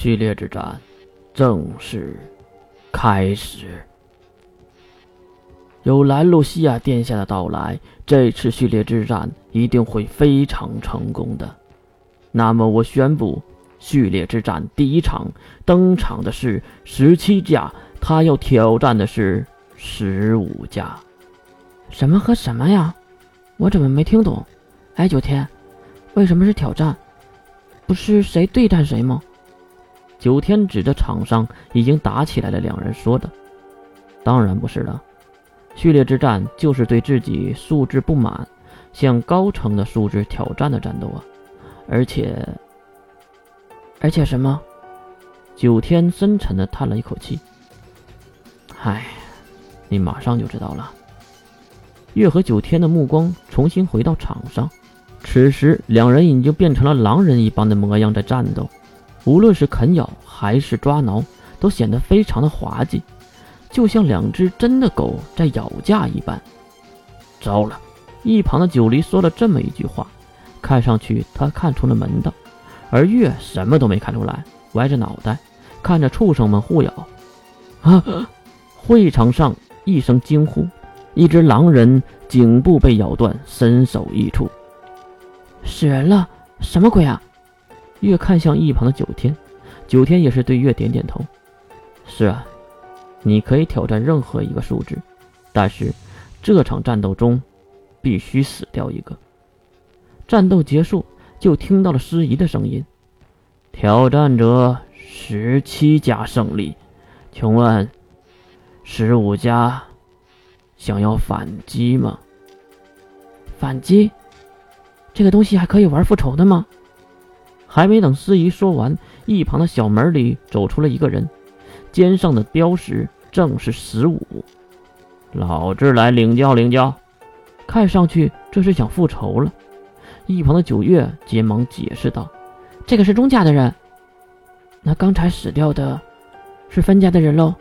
序列之战正式开始。有兰露西亚殿下的到来，这次序列之战一定会非常成功的。那么，我宣布，序列之战第一场登场的是十七家，他要挑战的是十五家。什么和什么呀？我怎么没听懂？哎，九天，为什么是挑战？不是谁对战谁吗？九天指着场上已经打起来的两人说的：“当然不是了，序列之战就是对自己素质不满，向高层的素质挑战的战斗啊！而且，而且什么？”九天深沉的叹了一口气：“唉，你马上就知道了。”月和九天的目光重新回到场上，此时两人已经变成了狼人一般的模样在战斗。无论是啃咬还是抓挠，都显得非常的滑稽，就像两只真的狗在咬架一般。糟了！一旁的九黎说了这么一句话，看上去他看出了门道，而月什么都没看出来，歪着脑袋看着畜生们互咬。啊！会场上一声惊呼，一只狼人颈部被咬断，身首异处，死人了！什么鬼啊！月看向一旁的九天，九天也是对月点点头。是啊，你可以挑战任何一个数值，但是这场战斗中必须死掉一个。战斗结束，就听到了司仪的声音：“挑战者十七家胜利，请问十五家想要反击吗？反击？这个东西还可以玩复仇的吗？”还没等司仪说完，一旁的小门里走出了一个人，肩上的标识正是十五。老子来领教领教，看上去这是想复仇了。一旁的九月急忙解释道：“这个是钟家的人，那刚才死掉的，是分家的人喽。”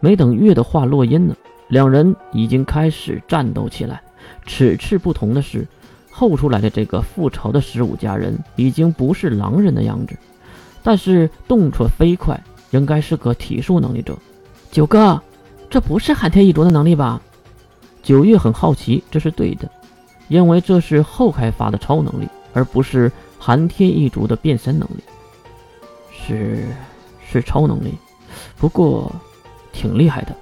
没等月的话落音呢，两人已经开始战斗起来。此次不同的是。后出来的这个复仇的十五家人已经不是狼人的样子，但是动作飞快，应该是个体术能力者。九哥，这不是寒天一族的能力吧？九月很好奇，这是对的，因为这是后开发的超能力，而不是寒天一族的变身能力。是，是超能力，不过挺厉害的。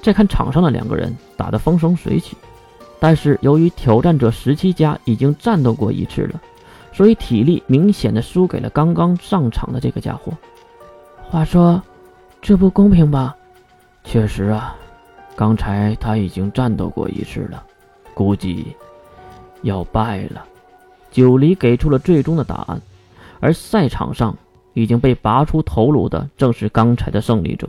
再看场上的两个人，打得风生水起。但是由于挑战者十七家已经战斗过一次了，所以体力明显的输给了刚刚上场的这个家伙。话说，这不公平吧？确实啊，刚才他已经战斗过一次了，估计要败了。九黎给出了最终的答案，而赛场上已经被拔出头颅的正是刚才的胜利者。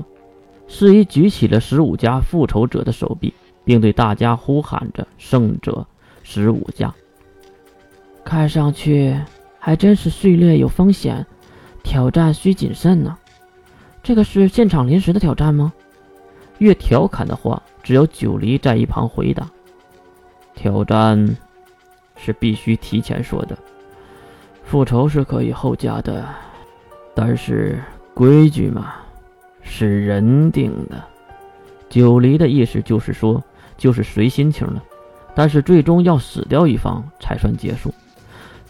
司仪举起了十五家复仇者的手臂。并对大家呼喊着：“胜者十五家。”看上去还真是序列有风险，挑战需谨慎呢。这个是现场临时的挑战吗？越调侃的话，只有九黎在一旁回答：“挑战是必须提前说的，复仇是可以后加的，但是规矩嘛，是人定的。”九黎的意思就是说。就是随心情了，但是最终要死掉一方才算结束。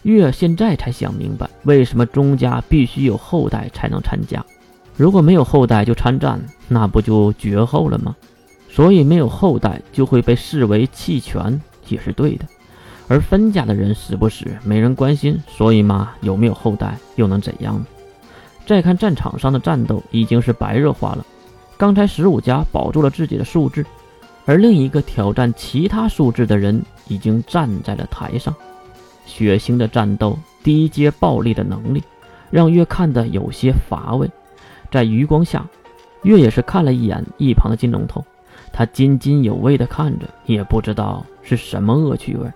月现在才想明白，为什么钟家必须有后代才能参加，如果没有后代就参战，那不就绝后了吗？所以没有后代就会被视为弃权，也是对的。而分家的人死不死没人关心，所以嘛，有没有后代又能怎样呢？再看战场上的战斗已经是白热化了，刚才十五家保住了自己的数字。而另一个挑战其他数字的人已经站在了台上，血腥的战斗、低阶暴力的能力，让月看得有些乏味。在余光下，月也是看了一眼一旁的金龙头，他津津有味地看着，也不知道是什么恶趣味。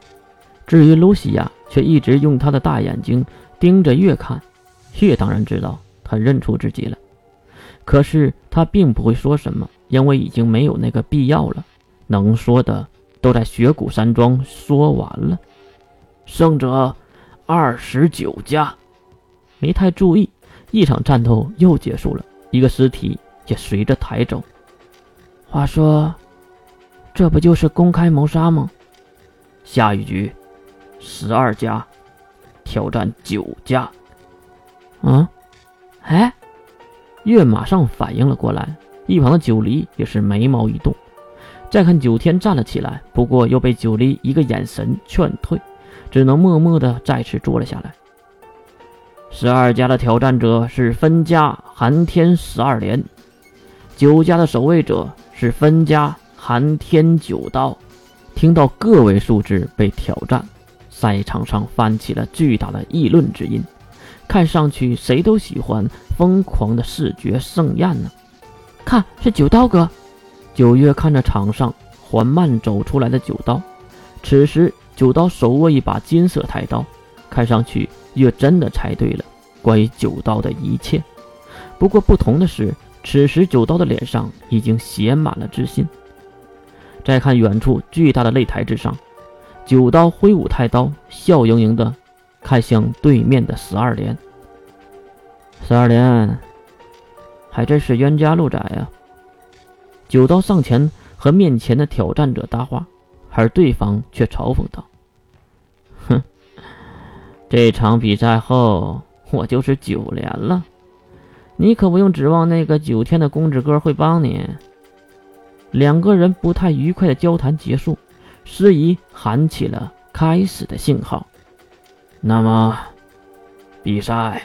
至于露西亚，却一直用他的大眼睛盯着月看。月当然知道他认出自己了，可是他并不会说什么，因为已经没有那个必要了。能说的都在雪谷山庄说完了，胜者二十九家。没太注意，一场战斗又结束了，一个尸体也随着抬走。话说，这不就是公开谋杀吗？下一局，十二家挑战九家。嗯，哎，月马上反应了过来，一旁的九黎也是眉毛一动。再看九天站了起来，不过又被九黎一个眼神劝退，只能默默的再次坐了下来。十二家的挑战者是分家寒天十二连，九家的守卫者是分家寒天九刀。听到个位数字被挑战，赛场上翻起了巨大的议论之音。看上去谁都喜欢疯狂的视觉盛宴呢。看，是九刀哥。九月看着场上缓慢走出来的九刀，此时九刀手握一把金色太刀，看上去月真的猜对了关于九刀的一切。不过不同的是，此时九刀的脸上已经写满了自信。再看远处巨大的擂台之上，九刀挥舞太刀，笑盈盈的看向对面的十二连。十二连，还真是冤家路窄呀。九刀上前和面前的挑战者搭话，而对方却嘲讽道：“哼，这场比赛后我就是九连了，你可不用指望那个九天的公子哥会帮你。”两个人不太愉快的交谈结束，司仪喊起了开始的信号。那么，比赛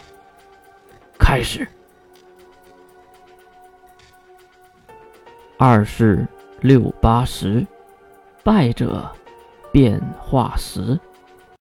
开始。二是六八十，败者变化十。